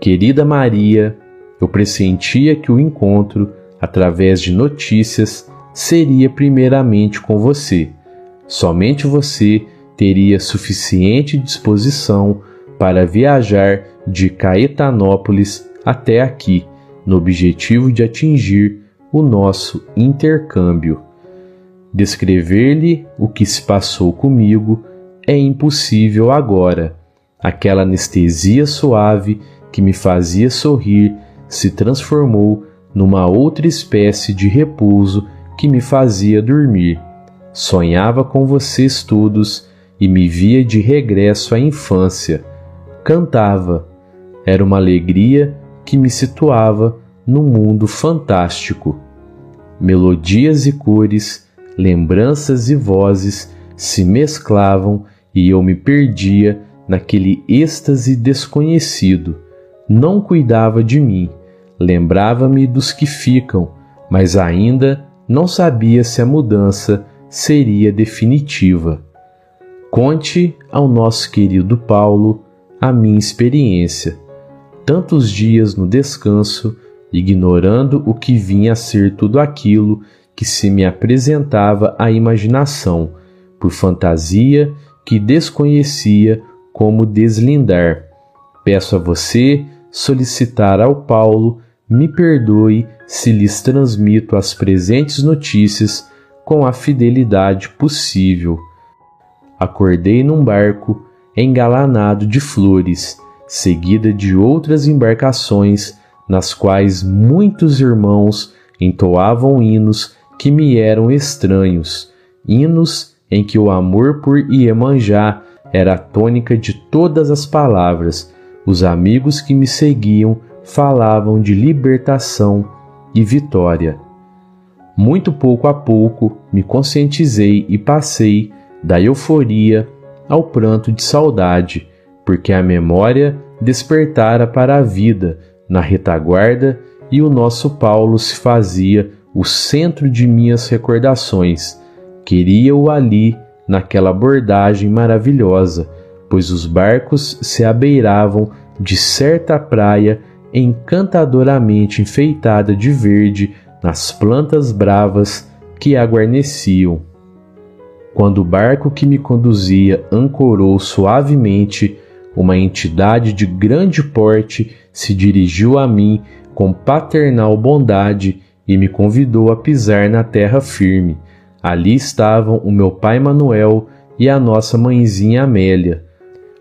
Querida Maria, eu pressentia que o encontro, através de notícias, seria primeiramente com você. Somente você teria suficiente disposição para viajar de Caetanópolis até aqui, no objetivo de atingir o nosso intercâmbio. Descrever-lhe o que se passou comigo é impossível agora. Aquela anestesia suave que me fazia sorrir se transformou numa outra espécie de repouso que me fazia dormir. Sonhava com vocês todos e me via de regresso à infância. Cantava. Era uma alegria que me situava num mundo fantástico. Melodias e cores, lembranças e vozes se mesclavam e eu me perdia naquele êxtase desconhecido. Não cuidava de mim, lembrava-me dos que ficam, mas ainda não sabia se a mudança seria definitiva. Conte ao nosso querido Paulo a minha experiência. Tantos dias no descanso, ignorando o que vinha a ser tudo aquilo que se me apresentava à imaginação, por fantasia que desconhecia como deslindar. Peço a você solicitar ao Paulo me perdoe se lhes transmito as presentes notícias com a fidelidade possível. Acordei num barco engalanado de flores, seguida de outras embarcações nas quais muitos irmãos entoavam hinos que me eram estranhos, hinos em que o amor por Iemanjá era a tônica de todas as palavras. Os amigos que me seguiam falavam de libertação e vitória. Muito pouco a pouco me conscientizei e passei da euforia ao pranto de saudade, porque a memória despertara para a vida na retaguarda e o nosso Paulo se fazia o centro de minhas recordações. Queria-o ali, naquela abordagem maravilhosa, pois os barcos se abeiravam de certa praia encantadoramente enfeitada de verde nas plantas bravas que a guarneciam. Quando o barco que me conduzia ancorou suavemente, uma entidade de grande porte se dirigiu a mim com paternal bondade e me convidou a pisar na terra firme. Ali estavam o meu pai Manuel e a nossa mãezinha Amélia.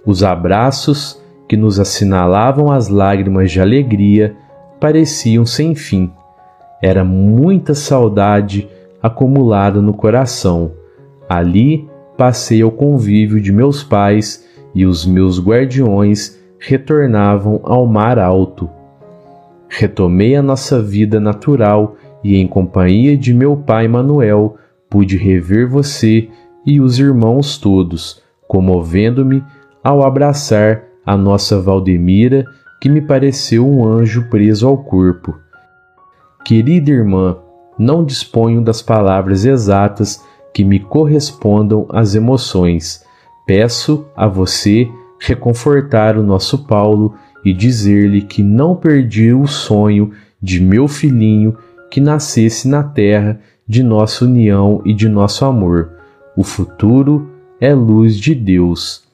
Os abraços que nos assinalavam as lágrimas de alegria pareciam sem fim. Era muita saudade acumulada no coração. Ali passei ao convívio de meus pais e os meus guardiões retornavam ao mar alto. Retomei a nossa vida natural e, em companhia de meu pai Manuel, pude rever você e os irmãos todos, comovendo-me ao abraçar a nossa Valdemira, que me pareceu um anjo preso ao corpo. Querida irmã, não disponho das palavras exatas que me correspondam às emoções. Peço a você reconfortar o nosso Paulo e dizer-lhe que não perdi o sonho de meu filhinho que nascesse na terra de nossa união e de nosso amor. O futuro é luz de Deus.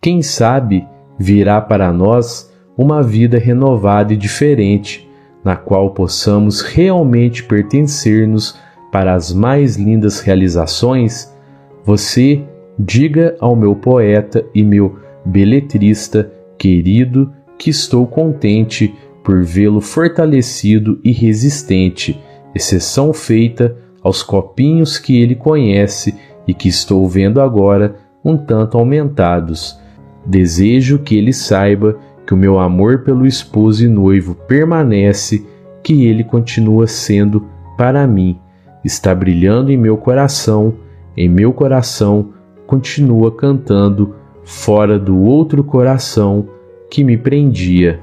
Quem sabe virá para nós uma vida renovada e diferente, na qual possamos realmente pertencer-nos para as mais lindas realizações, você diga ao meu poeta e meu beletrista querido que estou contente por vê-lo fortalecido e resistente, exceção feita aos copinhos que ele conhece e que estou vendo agora um tanto aumentados Desejo que ele saiba que o meu amor pelo esposo e noivo permanece, que ele continua sendo para mim, está brilhando em meu coração, em meu coração continua cantando fora do outro coração que me prendia.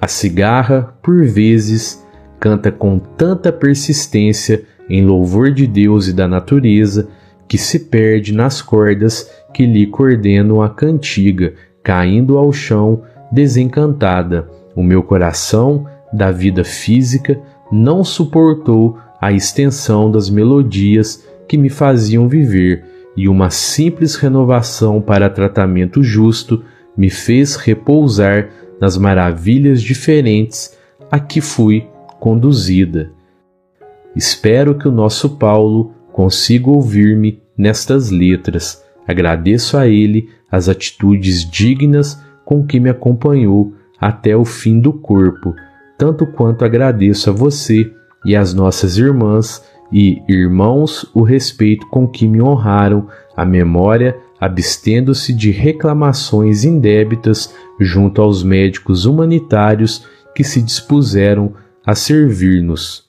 A cigarra, por vezes, canta com tanta persistência em louvor de Deus e da natureza que se perde nas cordas que lhe coordenam a cantiga, caindo ao chão desencantada. O meu coração, da vida física, não suportou a extensão das melodias que me faziam viver, e uma simples renovação para tratamento justo me fez repousar nas maravilhas diferentes a que fui conduzida. Espero que o nosso Paulo consiga ouvir-me nestas letras. Agradeço a ele as atitudes dignas com que me acompanhou até o fim do corpo, tanto quanto agradeço a você e às nossas irmãs e irmãos o respeito com que me honraram a memória, abstendo-se de reclamações indébitas junto aos médicos humanitários que se dispuseram a servir-nos.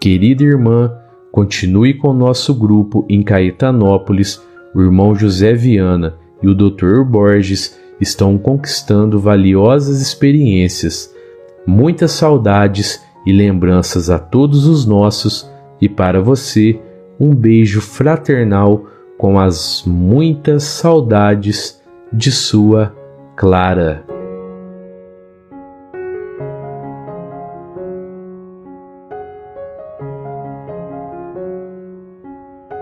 Querida irmã, continue com nosso grupo em Caetanópolis. O irmão José Viana e o Dr. Borges estão conquistando valiosas experiências. Muitas saudades e lembranças a todos os nossos e para você um beijo fraternal com as muitas saudades de sua Clara.